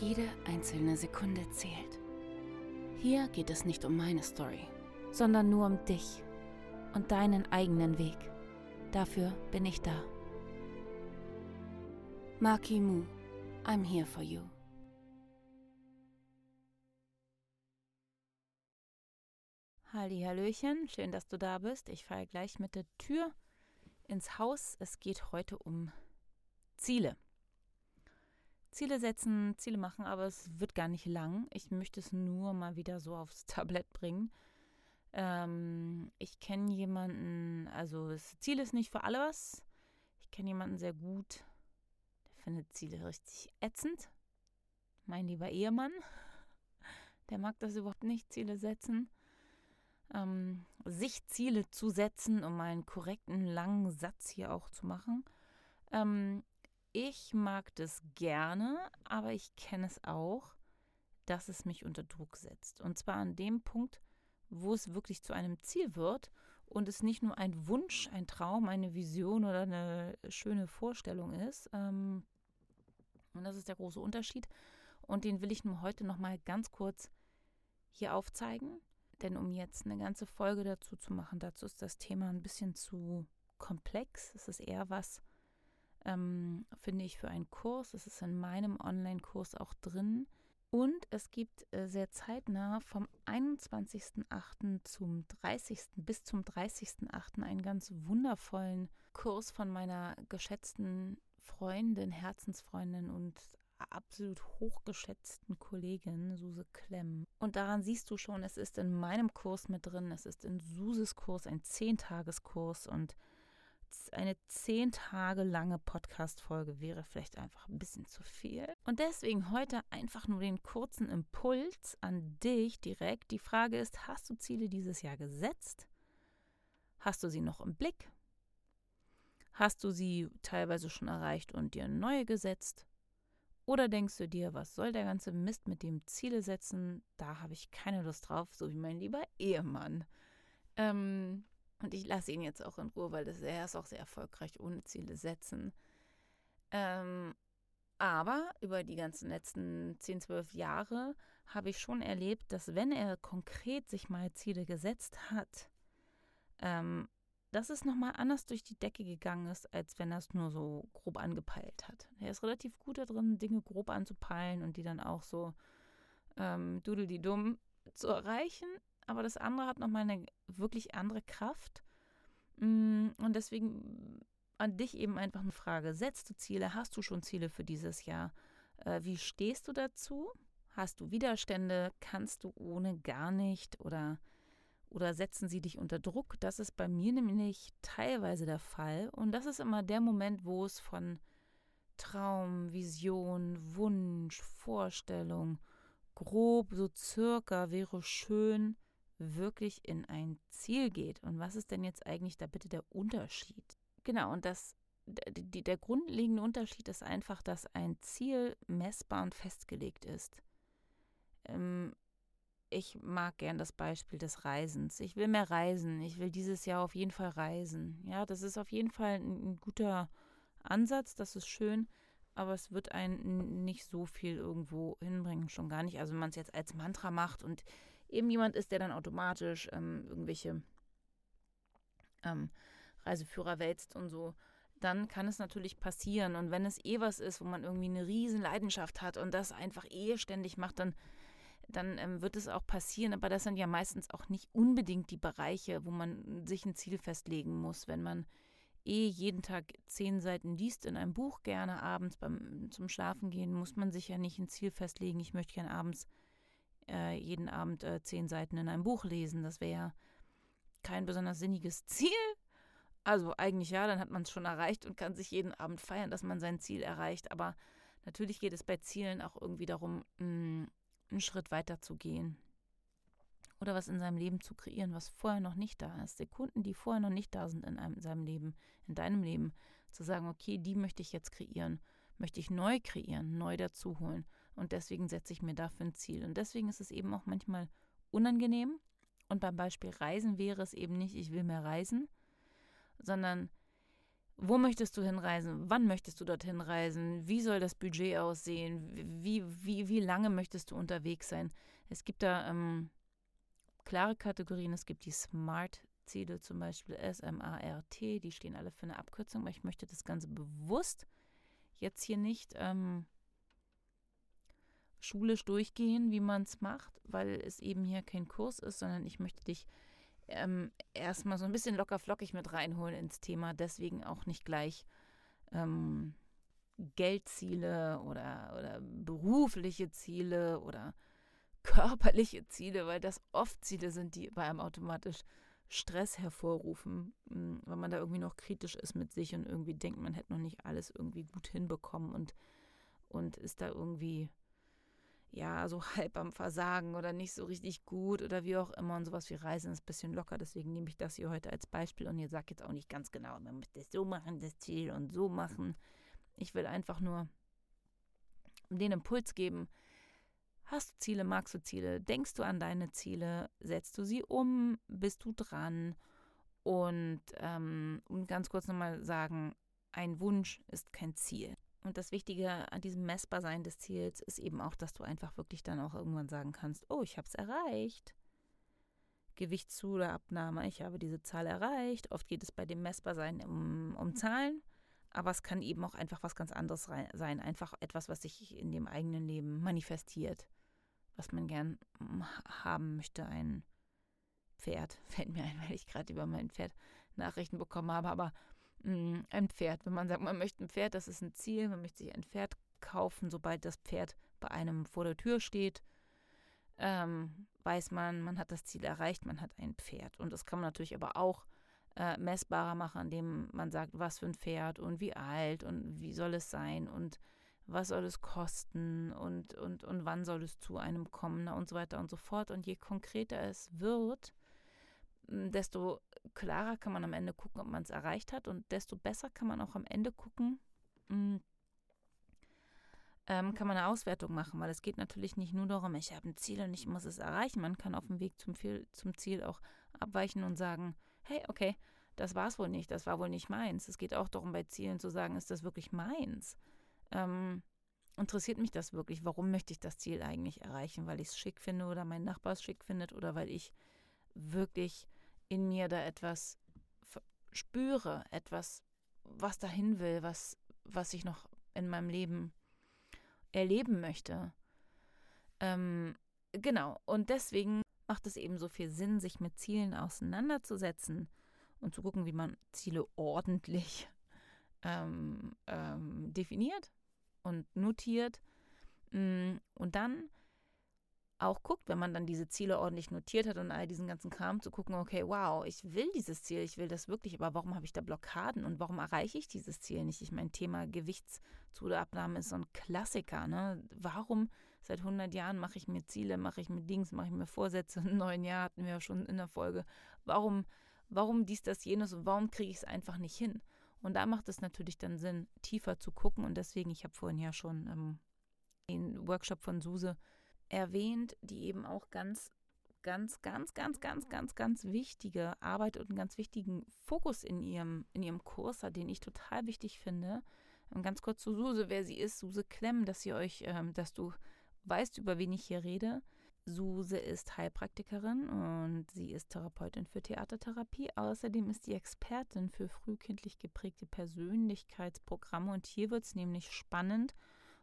Jede einzelne Sekunde zählt. Hier geht es nicht um meine Story, sondern nur um dich und deinen eigenen Weg. Dafür bin ich da. Maki Mu, I'm here for you. Halli, Hallöchen, schön, dass du da bist. Ich fahre gleich mit der Tür ins Haus. Es geht heute um Ziele. Ziele setzen, Ziele machen, aber es wird gar nicht lang. Ich möchte es nur mal wieder so aufs Tablett bringen. Ähm, ich kenne jemanden, also das Ziel ist nicht für alle was. Ich kenne jemanden sehr gut, der findet Ziele richtig ätzend. Mein lieber Ehemann, der mag das überhaupt nicht, Ziele setzen ähm, sich Ziele zu setzen, um einen korrekten langen Satz hier auch zu machen. Ähm, ich mag das gerne, aber ich kenne es auch, dass es mich unter Druck setzt. Und zwar an dem Punkt, wo es wirklich zu einem Ziel wird und es nicht nur ein Wunsch, ein Traum, eine Vision oder eine schöne Vorstellung ist. Ähm, und das ist der große Unterschied. Und den will ich nur heute nochmal ganz kurz hier aufzeigen. Denn um jetzt eine ganze Folge dazu zu machen, dazu ist das Thema ein bisschen zu komplex. Es ist eher was, ähm, finde ich, für einen Kurs. Es ist in meinem Online-Kurs auch drin. Und es gibt äh, sehr zeitnah vom 21.08. zum 30. bis zum 30.08. einen ganz wundervollen Kurs von meiner geschätzten Freundin, Herzensfreundin und absolut hochgeschätzten Kollegin Suse Klemm. Und daran siehst du schon, es ist in meinem Kurs mit drin, es ist in Suses Kurs ein Zehntageskurs und eine zehn Tage lange Podcast-Folge wäre vielleicht einfach ein bisschen zu viel. Und deswegen heute einfach nur den kurzen Impuls an dich direkt. Die Frage ist, hast du Ziele dieses Jahr gesetzt? Hast du sie noch im Blick? Hast du sie teilweise schon erreicht und dir neue gesetzt? Oder denkst du dir, was soll der ganze Mist mit dem Ziele setzen? Da habe ich keine Lust drauf, so wie mein lieber Ehemann. Ähm, und ich lasse ihn jetzt auch in Ruhe, weil das, er ist auch sehr erfolgreich ohne Ziele setzen. Ähm, aber über die ganzen letzten 10, 12 Jahre habe ich schon erlebt, dass wenn er konkret sich mal Ziele gesetzt hat, ähm, dass es nochmal anders durch die Decke gegangen ist, als wenn er es nur so grob angepeilt hat. Er ist relativ gut darin, Dinge grob anzupeilen und die dann auch so ähm, dumm zu erreichen. Aber das andere hat nochmal eine wirklich andere Kraft. Mm, und deswegen an dich eben einfach eine Frage. Setzt du Ziele? Hast du schon Ziele für dieses Jahr? Äh, wie stehst du dazu? Hast du Widerstände? Kannst du ohne gar nicht? Oder oder setzen sie dich unter Druck? Das ist bei mir nämlich teilweise der Fall. Und das ist immer der Moment, wo es von Traum, Vision, Wunsch, Vorstellung, grob, so circa, wäre schön, wirklich in ein Ziel geht. Und was ist denn jetzt eigentlich da bitte der Unterschied? Genau, und das, der grundlegende Unterschied ist einfach, dass ein Ziel messbar und festgelegt ist. Ähm, ich mag gern das Beispiel des Reisens. Ich will mehr reisen. Ich will dieses Jahr auf jeden Fall reisen. Ja, das ist auf jeden Fall ein, ein guter Ansatz. Das ist schön. Aber es wird einen nicht so viel irgendwo hinbringen. Schon gar nicht. Also, wenn man es jetzt als Mantra macht und eben jemand ist, der dann automatisch ähm, irgendwelche ähm, Reiseführer wälzt und so, dann kann es natürlich passieren. Und wenn es eh was ist, wo man irgendwie eine riesen Leidenschaft hat und das einfach eh ständig macht, dann dann ähm, wird es auch passieren. Aber das sind ja meistens auch nicht unbedingt die Bereiche, wo man sich ein Ziel festlegen muss. Wenn man eh jeden Tag zehn Seiten liest in einem Buch, gerne abends beim, zum Schlafen gehen, muss man sich ja nicht ein Ziel festlegen. Ich möchte gerne abends äh, jeden Abend äh, zehn Seiten in einem Buch lesen. Das wäre ja kein besonders sinniges Ziel. Also eigentlich ja, dann hat man es schon erreicht und kann sich jeden Abend feiern, dass man sein Ziel erreicht. Aber Natürlich geht es bei Zielen auch irgendwie darum, mm, einen Schritt weiter zu gehen. Oder was in seinem Leben zu kreieren, was vorher noch nicht da ist. Sekunden, die vorher noch nicht da sind in, einem, in seinem Leben, in deinem Leben. Zu sagen, okay, die möchte ich jetzt kreieren, möchte ich neu kreieren, neu dazuholen. Und deswegen setze ich mir dafür ein Ziel. Und deswegen ist es eben auch manchmal unangenehm. Und beim Beispiel Reisen wäre es eben nicht, ich will mehr reisen, sondern wo möchtest du hinreisen? Wann möchtest du dorthin reisen? Wie soll das Budget aussehen? Wie, wie, wie lange möchtest du unterwegs sein? Es gibt da ähm, klare Kategorien. Es gibt die Smart-Ziele, zum Beispiel S-M-A-R-T. Die stehen alle für eine Abkürzung, aber ich möchte das Ganze bewusst jetzt hier nicht ähm, schulisch durchgehen, wie man es macht, weil es eben hier kein Kurs ist, sondern ich möchte dich ähm, erstmal so ein bisschen locker flockig mit reinholen ins Thema. Deswegen auch nicht gleich ähm, Geldziele oder, oder berufliche Ziele oder körperliche Ziele, weil das oft Ziele sind, die bei einem automatisch Stress hervorrufen, hm, weil man da irgendwie noch kritisch ist mit sich und irgendwie denkt, man hätte noch nicht alles irgendwie gut hinbekommen und, und ist da irgendwie ja, so halb am Versagen oder nicht so richtig gut oder wie auch immer und sowas wie Reisen ist ein bisschen locker. Deswegen nehme ich das hier heute als Beispiel und ihr sagt jetzt auch nicht ganz genau, man muss das so machen, das Ziel und so machen. Ich will einfach nur den Impuls geben, hast du Ziele, magst du Ziele, denkst du an deine Ziele, setzt du sie um, bist du dran und ähm, ganz kurz nochmal sagen, ein Wunsch ist kein Ziel. Und das Wichtige an diesem Messbarsein des Ziels ist eben auch, dass du einfach wirklich dann auch irgendwann sagen kannst, oh, ich habe es erreicht. Gewichtszu- oder Abnahme, ich habe diese Zahl erreicht. Oft geht es bei dem Messbarsein um, um Zahlen, aber es kann eben auch einfach was ganz anderes sein. Einfach etwas, was sich in dem eigenen Leben manifestiert, was man gern haben möchte. Ein Pferd fällt mir ein, weil ich gerade über mein Pferd Nachrichten bekommen habe, aber ein Pferd. Wenn man sagt, man möchte ein Pferd, das ist ein Ziel, man möchte sich ein Pferd kaufen, sobald das Pferd bei einem vor der Tür steht, ähm, weiß man, man hat das Ziel erreicht, man hat ein Pferd. Und das kann man natürlich aber auch äh, messbarer machen, indem man sagt, was für ein Pferd und wie alt und wie soll es sein und was soll es kosten und, und, und wann soll es zu einem kommen und so weiter und so fort. Und je konkreter es wird, desto klarer kann man am Ende gucken, ob man es erreicht hat und desto besser kann man auch am Ende gucken, mh, ähm, kann man eine Auswertung machen, weil es geht natürlich nicht nur darum, ich habe ein Ziel und ich muss es erreichen. Man kann auf dem Weg zum, zum Ziel auch abweichen und sagen, hey, okay, das war es wohl nicht, das war wohl nicht meins. Es geht auch darum, bei Zielen zu sagen, ist das wirklich meins? Ähm, interessiert mich das wirklich? Warum möchte ich das Ziel eigentlich erreichen? Weil ich es schick finde oder mein Nachbar es schick findet oder weil ich wirklich in mir da etwas spüre, etwas, was dahin will, was, was ich noch in meinem Leben erleben möchte. Ähm, genau, und deswegen macht es eben so viel Sinn, sich mit Zielen auseinanderzusetzen und zu gucken, wie man Ziele ordentlich ähm, ähm, definiert und notiert. Mm, und dann auch guckt, wenn man dann diese Ziele ordentlich notiert hat und all diesen ganzen Kram, zu gucken, okay, wow, ich will dieses Ziel, ich will das wirklich, aber warum habe ich da Blockaden und warum erreiche ich dieses Ziel nicht? Ich mein Thema Gewichtszuabnahme ist so ein Klassiker, ne? Warum seit 100 Jahren mache ich mir Ziele, mache ich mir Dings, mache ich mir Vorsätze, im neuen Jahr hatten wir ja schon in der Folge, warum, warum dies, das, jenes und warum kriege ich es einfach nicht hin? Und da macht es natürlich dann Sinn, tiefer zu gucken und deswegen, ich habe vorhin ja schon ähm, den Workshop von Suse erwähnt, die eben auch ganz, ganz, ganz, ganz, ganz, ganz, ganz wichtige Arbeit und einen ganz wichtigen Fokus in ihrem, in ihrem Kurs hat, den ich total wichtig finde. Und ganz kurz zu Suse, wer sie ist, Suse Klemm, dass ihr euch, ähm, dass du weißt, über wen ich hier rede. Suse ist Heilpraktikerin und sie ist Therapeutin für Theatertherapie. Außerdem ist sie Expertin für frühkindlich geprägte Persönlichkeitsprogramme. Und hier wird es nämlich spannend.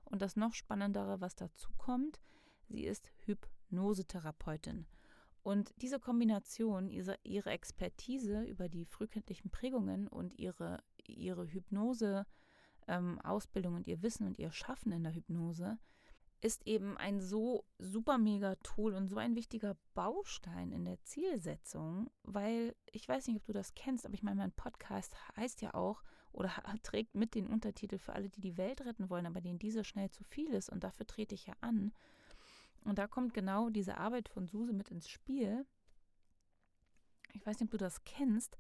Und das noch Spannendere, was dazu kommt, Sie ist Hypnosetherapeutin. Und diese Kombination, ihre Expertise über die frühkindlichen Prägungen und ihre, ihre Hypnose-Ausbildung ähm, und ihr Wissen und ihr Schaffen in der Hypnose ist eben ein so super mega Tool und so ein wichtiger Baustein in der Zielsetzung, weil ich weiß nicht, ob du das kennst, aber ich meine, mein Podcast heißt ja auch oder trägt mit den Untertitel für alle, die die Welt retten wollen, aber denen diese schnell zu viel ist und dafür trete ich ja an. Und da kommt genau diese Arbeit von Suse mit ins Spiel. Ich weiß nicht, ob du das kennst.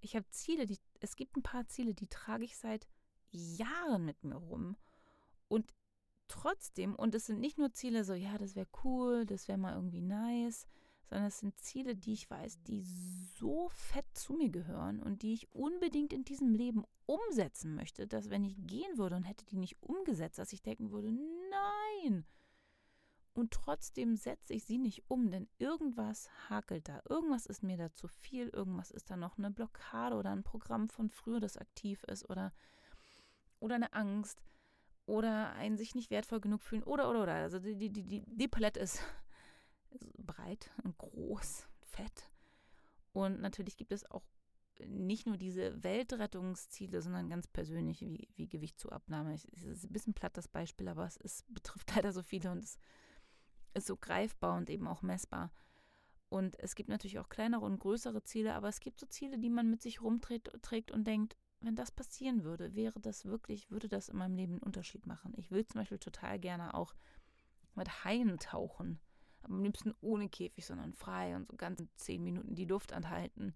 Ich habe Ziele, die, es gibt ein paar Ziele, die trage ich seit Jahren mit mir rum. Und trotzdem, und es sind nicht nur Ziele so, ja, das wäre cool, das wäre mal irgendwie nice, sondern es sind Ziele, die ich weiß, die so fett zu mir gehören und die ich unbedingt in diesem Leben umsetzen möchte, dass wenn ich gehen würde und hätte die nicht umgesetzt, dass ich denken würde, nein. Und trotzdem setze ich sie nicht um, denn irgendwas hakelt da. Irgendwas ist mir da zu viel, irgendwas ist da noch eine Blockade oder ein Programm von früher, das aktiv ist oder, oder eine Angst oder ein sich nicht wertvoll genug fühlen oder oder oder. Also die, die, die, die Palette ist breit und groß, fett. Und natürlich gibt es auch nicht nur diese Weltrettungsziele, sondern ganz persönliche, wie, wie Gewichtszuabnahme. Es ist ein bisschen platt das Beispiel, aber es ist, betrifft leider so viele und es ist so greifbar und eben auch messbar. Und es gibt natürlich auch kleinere und größere Ziele, aber es gibt so Ziele, die man mit sich rumträgt und denkt, wenn das passieren würde, wäre das wirklich, würde das in meinem Leben einen Unterschied machen. Ich will zum Beispiel total gerne auch mit Haien tauchen aber am liebsten ohne Käfig, sondern frei und so ganz zehn Minuten die Luft anhalten.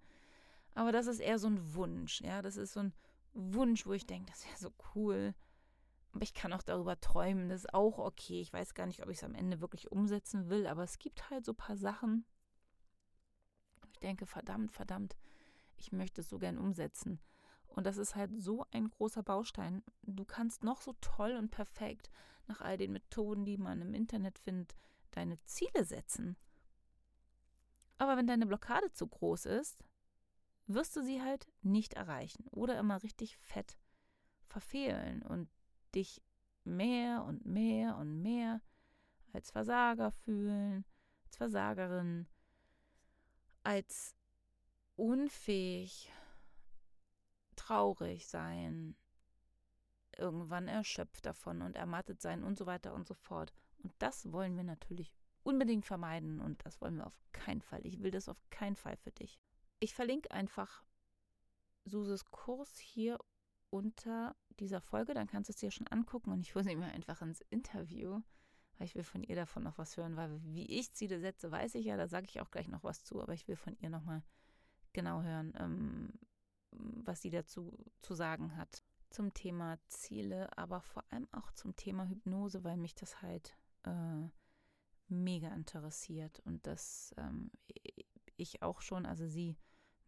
Aber das ist eher so ein Wunsch, ja, das ist so ein Wunsch, wo ich denke, das wäre so cool. Aber ich kann auch darüber träumen, das ist auch okay. Ich weiß gar nicht, ob ich es am Ende wirklich umsetzen will, aber es gibt halt so ein paar Sachen, ich denke, verdammt, verdammt, ich möchte es so gern umsetzen. Und das ist halt so ein großer Baustein. Du kannst noch so toll und perfekt nach all den Methoden, die man im Internet findet, deine Ziele setzen. Aber wenn deine Blockade zu groß ist, wirst du sie halt nicht erreichen oder immer richtig fett verfehlen und dich mehr und mehr und mehr als Versager fühlen, als Versagerin, als unfähig, traurig sein, irgendwann erschöpft davon und ermattet sein und so weiter und so fort. Und das wollen wir natürlich unbedingt vermeiden und das wollen wir auf keinen Fall. Ich will das auf keinen Fall für dich. Ich verlinke einfach Suses Kurs hier unter dieser Folge, dann kannst du es dir schon angucken und ich hole sie mir einfach ins Interview, weil ich will von ihr davon noch was hören, weil wie ich Ziele setze, weiß ich ja, da sage ich auch gleich noch was zu, aber ich will von ihr nochmal genau hören, ähm, was sie dazu zu sagen hat. Zum Thema Ziele, aber vor allem auch zum Thema Hypnose, weil mich das halt äh, mega interessiert und dass ähm, ich auch schon, also sie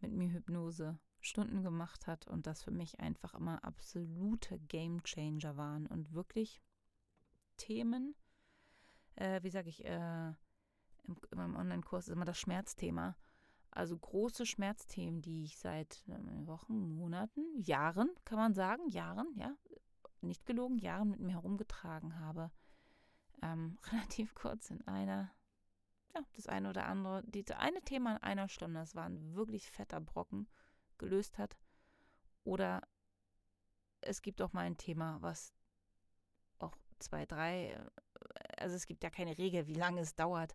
mit mir Hypnose Stunden gemacht hat und das für mich einfach immer absolute Game Changer waren und wirklich Themen, äh, wie sage ich, äh, im, meinem Online-Kurs ist immer das Schmerzthema. Also große Schmerzthemen, die ich seit Wochen, Monaten, Jahren, kann man sagen, Jahren, ja, nicht gelogen, Jahren mit mir herumgetragen habe ähm, relativ kurz in einer, ja, das eine oder andere, dieses eine Thema in einer Stunde, das war ein wirklich fetter Brocken, gelöst hat. Oder es gibt auch mal ein Thema, was auch zwei, drei, äh, also es gibt ja keine Regel, wie lange es dauert.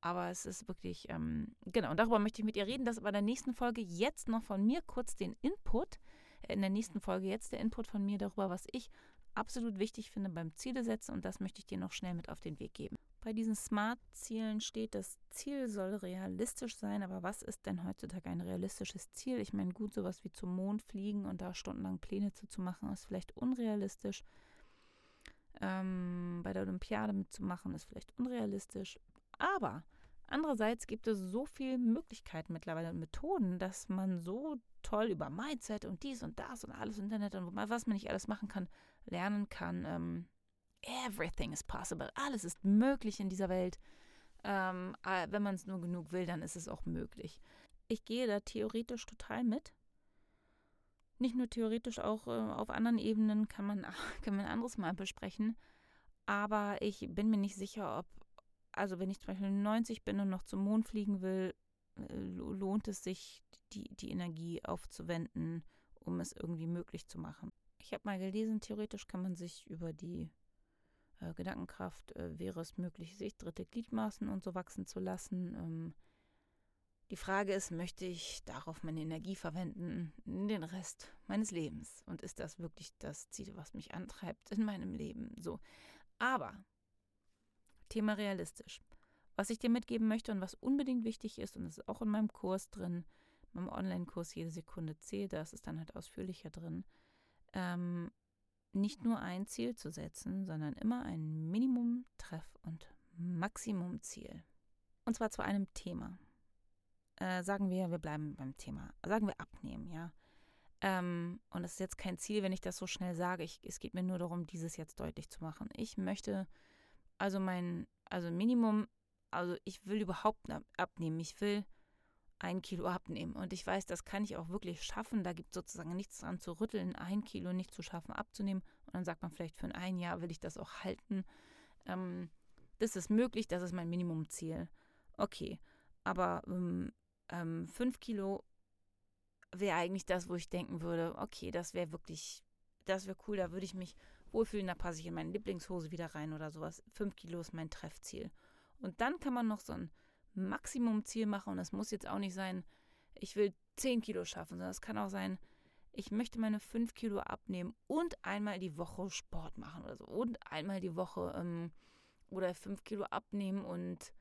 Aber es ist wirklich, ähm, genau, und darüber möchte ich mit ihr reden. Das aber in der nächsten Folge jetzt noch von mir kurz den Input. In der nächsten Folge jetzt der Input von mir darüber, was ich absolut wichtig finde beim Ziele setzen und das möchte ich dir noch schnell mit auf den Weg geben. Bei diesen Smart-Zielen steht, das Ziel soll realistisch sein, aber was ist denn heutzutage ein realistisches Ziel? Ich meine, gut, sowas wie zum Mond fliegen und da stundenlang Pläne zu, zu machen, ist vielleicht unrealistisch. Ähm, bei der Olympiade mitzumachen, ist vielleicht unrealistisch. Aber andererseits gibt es so viele Möglichkeiten mittlerweile und Methoden, dass man so toll über Mindset und dies und das und alles Internet und was man nicht alles machen kann, lernen kann. Ähm, everything is possible. Alles ist möglich in dieser Welt. Ähm, äh, wenn man es nur genug will, dann ist es auch möglich. Ich gehe da theoretisch total mit. Nicht nur theoretisch, auch äh, auf anderen Ebenen kann man, kann man anderes mal besprechen. Aber ich bin mir nicht sicher, ob, also wenn ich zum Beispiel 90 bin und noch zum Mond fliegen will, äh, lohnt es sich, die, die Energie aufzuwenden, um es irgendwie möglich zu machen. Ich habe mal gelesen, theoretisch kann man sich über die äh, Gedankenkraft, äh, wäre es möglich, sich dritte Gliedmaßen und so wachsen zu lassen. Ähm, Die Frage ist, möchte ich darauf meine Energie verwenden, den Rest meines Lebens? Und ist das wirklich das Ziel, was mich antreibt in meinem Leben? So. Aber, Thema realistisch. Was ich dir mitgeben möchte und was unbedingt wichtig ist, und das ist auch in meinem Kurs drin, meinem Online-Kurs Jede Sekunde zählt, da ist es dann halt ausführlicher drin, ähm, nicht nur ein Ziel zu setzen, sondern immer ein Minimum, Treff und Maximum-Ziel. Und zwar zu einem Thema äh, sagen wir, wir bleiben beim Thema, sagen wir abnehmen, ja. Ähm, und es ist jetzt kein Ziel, wenn ich das so schnell sage. Ich, es geht mir nur darum, dieses jetzt deutlich zu machen. Ich möchte also mein, also Minimum, also ich will überhaupt abnehmen. Ich will ein Kilo abnehmen. Und ich weiß, das kann ich auch wirklich schaffen. Da gibt es sozusagen nichts dran zu rütteln, ein Kilo nicht zu schaffen, abzunehmen. Und dann sagt man vielleicht, für ein Jahr will ich das auch halten. Ähm, das ist möglich, das ist mein Minimumziel. Okay, aber ähm, ähm, fünf Kilo wäre eigentlich das, wo ich denken würde, okay, das wäre wirklich, das wäre cool, da würde ich mich wohlfühlen, da passe ich in meine Lieblingshose wieder rein oder sowas. Fünf Kilo ist mein Treffziel. Und dann kann man noch so ein Maximumziel machen und das muss jetzt auch nicht sein, ich will zehn Kilo schaffen, sondern es kann auch sein, ich möchte meine fünf Kilo abnehmen und einmal die Woche Sport machen oder so. Und einmal die Woche ähm, oder fünf Kilo abnehmen und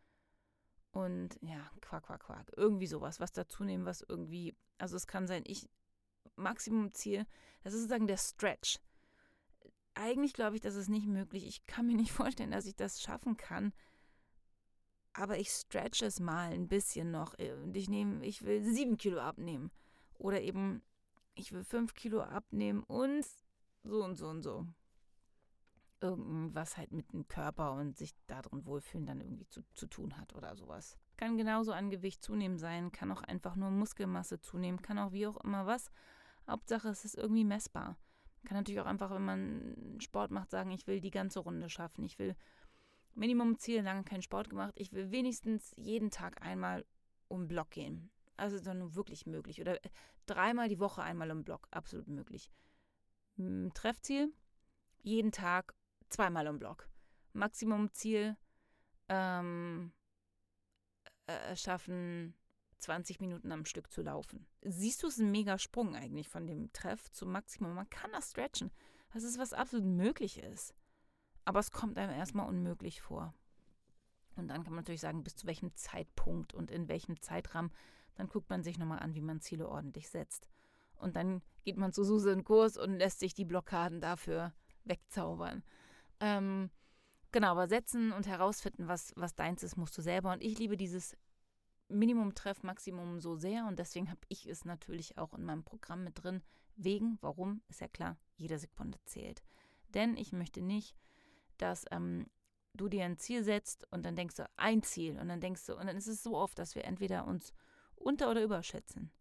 und ja, Quark, Quark, Quark. Irgendwie sowas, was dazu nehmen, was irgendwie, also es kann sein, ich, Maximumziel, das ist sozusagen der Stretch. Eigentlich glaube ich, das ist nicht möglich. Ich kann mir nicht vorstellen, dass ich das schaffen kann. Aber ich stretch es mal ein bisschen noch. Und ich nehme, ich will sieben Kilo abnehmen. Oder eben, ich will fünf Kilo abnehmen und so und so und so irgendwas halt mit dem Körper und sich darin wohlfühlen dann irgendwie zu, zu tun hat oder sowas. Kann genauso an Gewicht zunehmen sein, kann auch einfach nur Muskelmasse zunehmen, kann auch wie auch immer was. Hauptsache es ist irgendwie messbar. Kann natürlich auch einfach, wenn man Sport macht, sagen, ich will die ganze Runde schaffen. Ich will Minimumziel, lange keinen Sport gemacht. Ich will wenigstens jeden Tag einmal um Block gehen. Also dann wirklich möglich. Oder äh, dreimal die Woche einmal um Block. Absolut möglich. Treffziel, jeden Tag zweimal im Block. Maximumziel ähm, äh, schaffen 20 Minuten am Stück zu laufen. Siehst du, es ist ein mega Sprung eigentlich von dem Treff zum Maximum. Man kann das stretchen. Das ist was absolut möglich ist. Aber es kommt einem erstmal unmöglich vor. Und dann kann man natürlich sagen, bis zu welchem Zeitpunkt und in welchem Zeitrahmen. Dann guckt man sich nochmal an, wie man Ziele ordentlich setzt. Und dann geht man zu Suse in Kurs und lässt sich die Blockaden dafür wegzaubern. Ähm, genau, aber setzen und herausfinden, was, was deins ist, musst du selber. Und ich liebe dieses Minimum-Treff, Maximum so sehr und deswegen habe ich es natürlich auch in meinem Programm mit drin. Wegen, warum, ist ja klar, jede Sekunde zählt. Denn ich möchte nicht, dass ähm, du dir ein Ziel setzt und dann denkst du, ein Ziel und dann denkst du, und dann ist es so oft, dass wir entweder uns unter- oder überschätzen.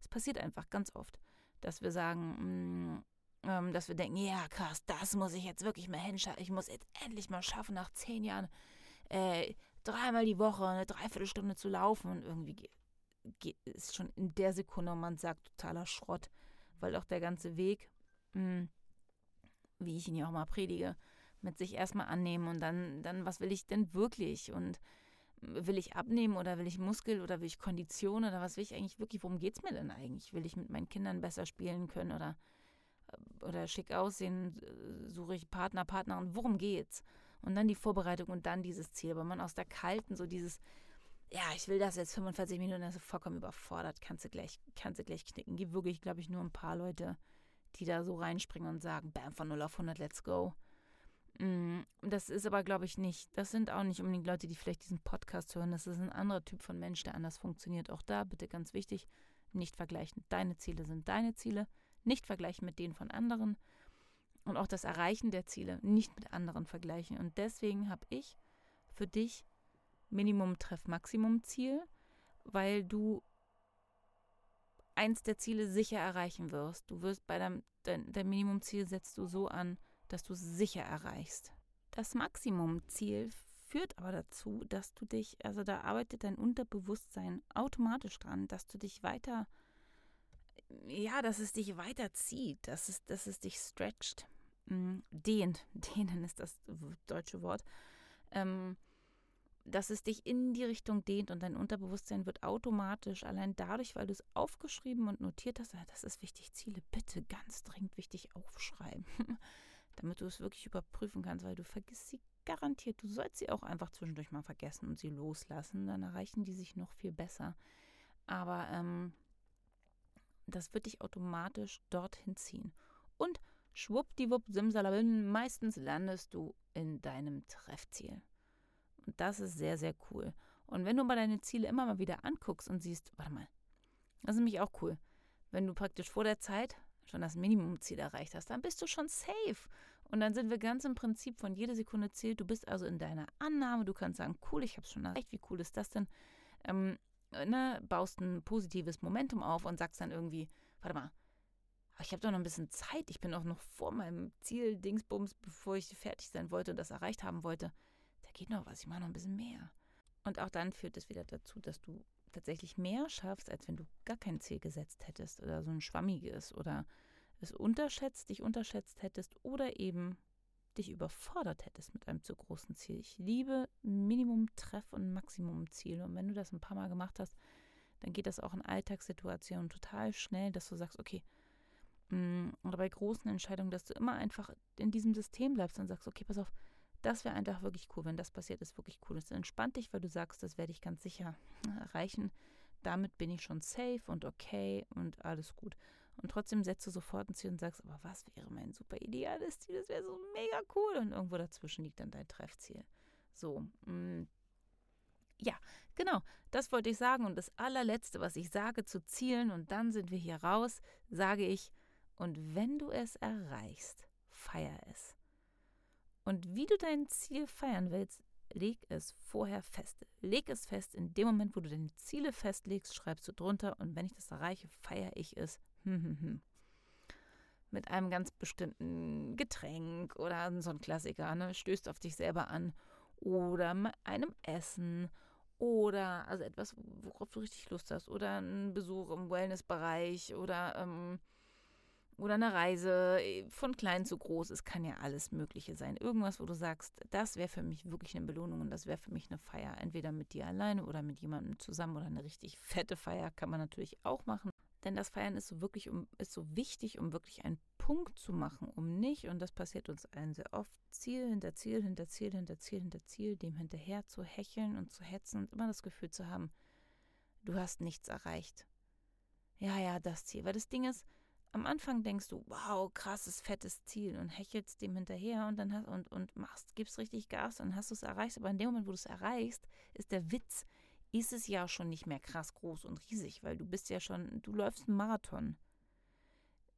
Es passiert einfach ganz oft, dass wir sagen, mh, mm, ähm, dass wir denken, ja krass, das muss ich jetzt wirklich mal hinschaffen. Ich muss jetzt endlich mal schaffen, nach zehn Jahren äh, dreimal die Woche eine Dreiviertelstunde zu laufen. Und irgendwie geht, geht, ist schon in der Sekunde, man sagt, totaler Schrott, weil auch der ganze Weg, mh, hm, wie ich ihn ja auch mal predige, mit sich erstmal annehmen und dann, dann, was will ich denn wirklich? Und will ich abnehmen oder will ich Muskel oder will ich Kondition oder was will ich eigentlich wirklich? Worum geht es mir denn eigentlich? Will ich mit meinen Kindern besser spielen können oder oder schick aussehen, suche ich Partner, Partnerin, worum geht's? Und dann die Vorbereitung und dann dieses Ziel. weil man aus der kalten, so dieses, ja, ich will das jetzt 45 Minuten, das ist vollkommen überfordert, kannst du gleich, kannst du gleich knicken. Gibt wirklich, glaube ich, nur ein paar Leute, die da so reinspringen und sagen, bam, von 0 auf 100, let's go. Mm, das ist aber, glaube ich, nicht, das sind auch nicht unbedingt Leute, die vielleicht diesen Podcast hören. Das ist ein anderer Typ von Mensch, der anders funktioniert. Auch da bitte ganz wichtig, nicht vergleichen. Deine Ziele sind deine Ziele nicht vergleichen mit denen von anderen und auch das Erreichen der Ziele nicht mit anderen vergleichen. Und deswegen habe ich für dich Minimum Treff Maximum Ziel, weil du eins der Ziele sicher erreichen wirst. Du wirst bei deinem dein, dein Minimumziel setzt du so an, dass du es sicher erreichst. Das Maximumziel führt aber dazu, dass du dich, also da arbeitet dein Unterbewusstsein automatisch dran, dass du dich weiter ja, dass es dich weiterzieht, dass es, dass es dich stretcht, mm, dehnt, dehnen ist das deutsche Wort. Ähm, dass es dich in die Richtung dehnt und dein Unterbewusstsein wird automatisch, allein dadurch, weil du es aufgeschrieben und notiert hast, ah, das ist wichtig, Ziele bitte ganz dringend wichtig aufschreiben, damit du es wirklich überprüfen kannst, weil du vergisst sie garantiert. Du sollst sie auch einfach zwischendurch mal vergessen und sie loslassen, dann erreichen die sich noch viel besser. Aber ähm, das wird dich automatisch dorthin ziehen. Und schwuppdiwupp, simsalabim, meistens landest du in deinem Treffziel. Und das ist sehr, sehr cool. Und wenn du mal deine Ziele immer mal wieder anguckst und siehst, warte mal, das ist nämlich auch cool. Wenn du praktisch vor der Zeit schon das Minimumziel erreicht hast, dann bist du schon safe. Und dann sind wir ganz im Prinzip von jeder Sekunde zählt. Du bist also in deiner Annahme. Du kannst sagen, cool, ich habe es schon erreicht. Wie cool ist das denn? Ähm, ne, baust ein positives Momentum auf und sagst dann irgendwie, warte mal, ich habe doch noch ein bisschen Zeit. Ich bin auch noch vor meinem Ziel, Dingsbums, bevor ich fertig sein wollte und das erreicht haben wollte da geht noch was, ich mache noch ein bisschen mehr. Und auch dann führt es wieder dazu, dass du tatsächlich mehr schaffst, als wenn du gar kein Ziel gesetzt hättest oder so ein schwammiges oder es unterschätzt, dich unterschätzt hättest oder eben dich überfordert hättest mit einem zu großen Ziel. Ich liebe Minimum-Treff- und Maximum-Ziel. Und wenn du das ein paar Mal gemacht hast, dann geht das auch in Alltagssituationen total schnell, dass du sagst, okay, mm, oder bei großen Entscheidungen, dass du immer einfach in diesem System bleibst und sagst, okay, pass auf, das wäre einfach wirklich cool, wenn das passiert, ist wirklich cool. Es entspannt dich, weil du sagst, das werde ich ganz sicher erreichen. Damit bin ich schon safe und okay und alles gut. Und trotzdem setzt du sofort ein Ziel und sagst, aber was wäre mein super ideales Ziel? Das wäre so mega cool. Und irgendwo dazwischen liegt dann dein Treffziel. So, mh. Mm. ja, genau, das wollte ich sagen. Und das allerletzte, was ich sage zu Zielen, und dann sind wir hier raus, sage ich, und wenn du es erreichst, feier es. Und wie du dein Ziel feiern willst, leg es vorher fest. Leg es fest. In dem Moment, wo du deine Ziele festlegst, schreibst du drunter. Und wenn ich das erreiche, feiere ich es. Mit einem ganz bestimmten Getränk oder so ein Klassiker, ne? Stößt auf dich selber an. Oder einem Essen. Oder also etwas, worauf du richtig Lust hast. Oder ein Besuch im Wellnessbereich. Oder ähm, oder eine Reise äh, von klein zu groß. Es kann ja alles Mögliche sein. Irgendwas, wo du sagst, das wäre für mich wirklich eine Belohnung und das wäre für mich eine Feier. Entweder mit dir alleine oder mit jemandem zusammen oder eine richtig fette Feier kann man natürlich auch machen. Denn das Feiern ist so wirklich um, ist so wichtig, um wirklich einen Punkt zu machen, um nicht, und das passiert uns allen sehr oft, Ziel hinter Ziel, hinter Ziel, hinter Ziel, hinter Ziel, dem hinterher zu hecheln und zu hetzen und immer das Gefühl zu haben, du hast nichts erreicht. Ja, ja, das Ziel. Weil das Ding ist, am Anfang denkst du, wow, krasses, fettes Ziel und hechelst dem hinterher und dann hast, und, und machst, gibst richtig Gas und hast du es erreicht. Aber in dem Moment, wo du es erreichst, ist der Witz, ist es ja schon nicht mehr krass groß und riesig, weil du bist ja schon, du läufst einen Marathon.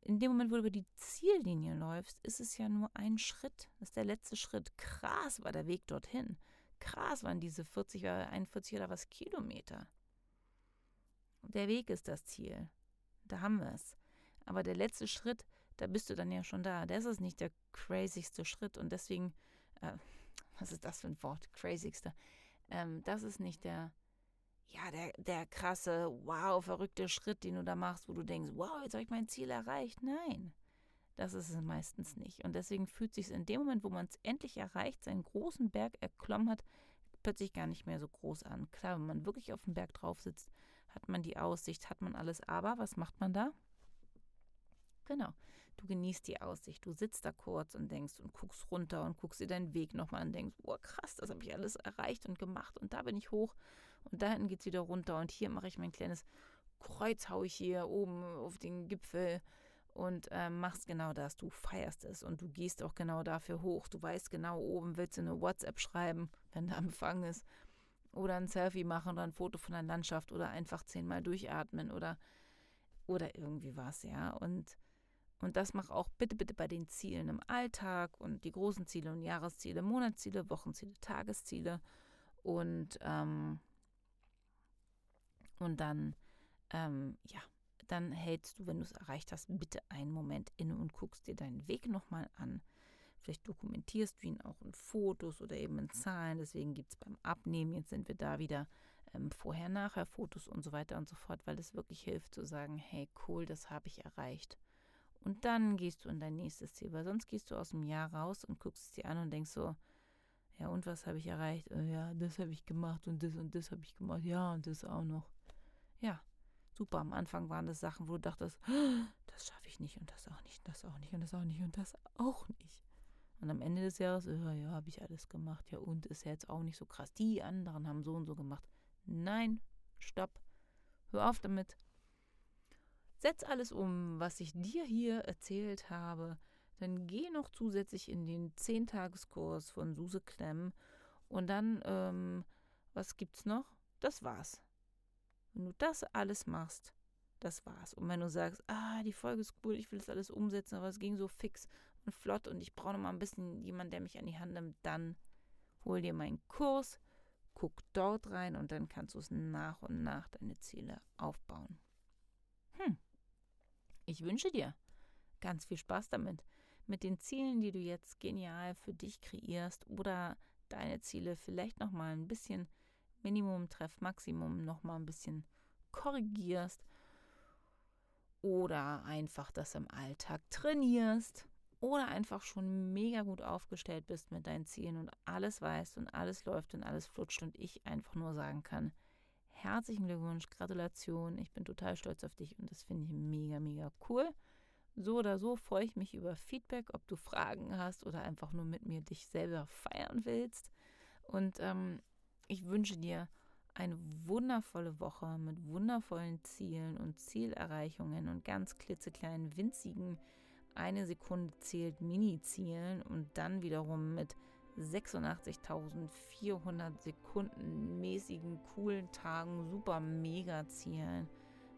In dem Moment, wo du über die Ziellinie läufst, ist es ja nur ein Schritt. Das ist der letzte Schritt. Krass war der Weg dorthin. Krass waren diese 40 oder 41 oder was Kilometer. Der Weg ist das Ziel. Da haben wir es. Aber der letzte Schritt, da bist du dann ja schon da. Das ist nicht der crazigste Schritt und deswegen, äh, was ist das für ein Wort? Crazigste. Ähm, das ist nicht der, ja, der, der krasse, wow, verrückte Schritt, den du da machst, wo du denkst, wow, jetzt habe ich mein Ziel erreicht. Nein, das ist es meistens nicht. Und deswegen fühlt sich in dem Moment, wo man es endlich erreicht, seinen großen Berg erklommen hat, plötzlich gar nicht mehr so groß an. Klar, wenn man wirklich auf dem Berg drauf sitzt, hat man die Aussicht, hat man alles, aber was macht man da? Genau. Du genießt die Aussicht. Du sitzt da kurz und denkst und guckst runter und guckst dir deinen Weg nochmal und denkst, boah, krass, das habe ich alles erreicht und gemacht und da bin ich hoch und da hinten geht es wieder runter und hier mache ich mein kleines Kreuz, hau ich hier oben auf den Gipfel und äh, machst genau das. Du feierst es und du gehst auch genau dafür hoch. Du weißt genau, oben willst du eine WhatsApp schreiben, wenn da Empfang ist. Oder ein Selfie machen oder ein Foto von der Landschaft oder einfach zehnmal durchatmen oder, oder irgendwie was, ja. Und und das mach auch bitte, bitte bei den Zielen im Alltag und die großen Ziele und Jahresziele, Monatsziele, Wochenziele, Tagesziele. Und, ähm, und dann, ähm, ja, dann hältst du, wenn du es erreicht hast, bitte einen Moment inne und guckst dir deinen Weg nochmal an. Vielleicht dokumentierst du ihn auch in Fotos oder eben in Zahlen. Deswegen gibt es beim Abnehmen, jetzt sind wir da wieder ähm, vorher, nachher Fotos und so weiter und so fort, weil es wirklich hilft zu sagen, hey cool, das habe ich erreicht. Und dann gehst du in dein nächstes Ziel, weil sonst gehst du aus dem Jahr raus und guckst es dir an und denkst so, Ja, und was habe ich erreicht? Äh, ja, das habe ich gemacht und das und das habe ich gemacht. Ja, und das auch noch. Ja, super. Am Anfang waren das Sachen, wo du dachtest, das schaffe ich nicht und das auch nicht, das auch nicht und das auch nicht und das auch nicht. Und am Ende des Jahres, ja, ja, habe ich alles gemacht. Ja, und ist ja jetzt auch nicht so krass. Die anderen haben so und so gemacht. Nein, stopp. Hör auf damit. Setz alles um, was ich dir hier erzählt habe. Dann geh noch zusätzlich in den 10-Tageskurs von Suse Klemm. Und dann, ähm, was gibt's noch? Das war's. Wenn du das alles machst, das war's. Und wenn du sagst, ah, die Folge ist cool, ich will das alles umsetzen, aber es ging so fix und flott und ich brauche noch mal ein bisschen jemanden, der mich an die Hand nimmt, dann hol dir meinen Kurs, guck dort rein und dann kannst du es nach und nach deine Ziele aufbauen. Hm. Ich wünsche dir ganz viel Spaß damit, mit den Zielen, die du jetzt genial für dich kreierst oder deine Ziele vielleicht noch mal ein bisschen Minimum treff Maximum noch mal ein bisschen korrigierst oder einfach das im Alltag trainierst oder einfach schon mega gut aufgestellt bist mit deinen Zielen und alles weißt und alles läuft und alles flutscht und ich einfach nur sagen kann, herzlichen Glückwunsch, Gratulation, ich bin total stolz auf dich und das finde ich mega, mega cool. So oder so freue ich mich über Feedback, ob du Fragen hast oder einfach nur mit mir dich selber feiern willst. Und ähm, ich wünsche dir eine wundervolle Woche mit wundervollen Zielen und Zielerreichungen und ganz klitzekleinen, winzigen, eine Sekunde zählt Mini-Zielen und dann wiederum mit 86.400 Sekunden mäßigen, coolen Tagen, super mega Zielen,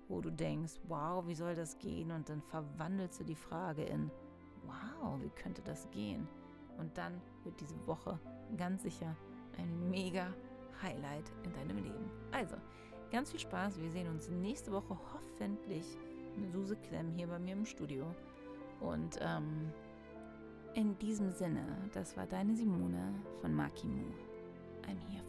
wo du denkst, wow, wie soll das gehen? Und dann verwandelst du die Frage in, wow, wie könnte das gehen? Und dann wird diese Woche ganz sicher ein mega Highlight in deinem Leben. Also, ganz viel Spaß. Wir sehen uns nächste Woche hoffentlich mit Suse Klemm hier bei mir im Studio. Und ähm, in diesem Sinne, das war deine Simone von Makimo. I'm here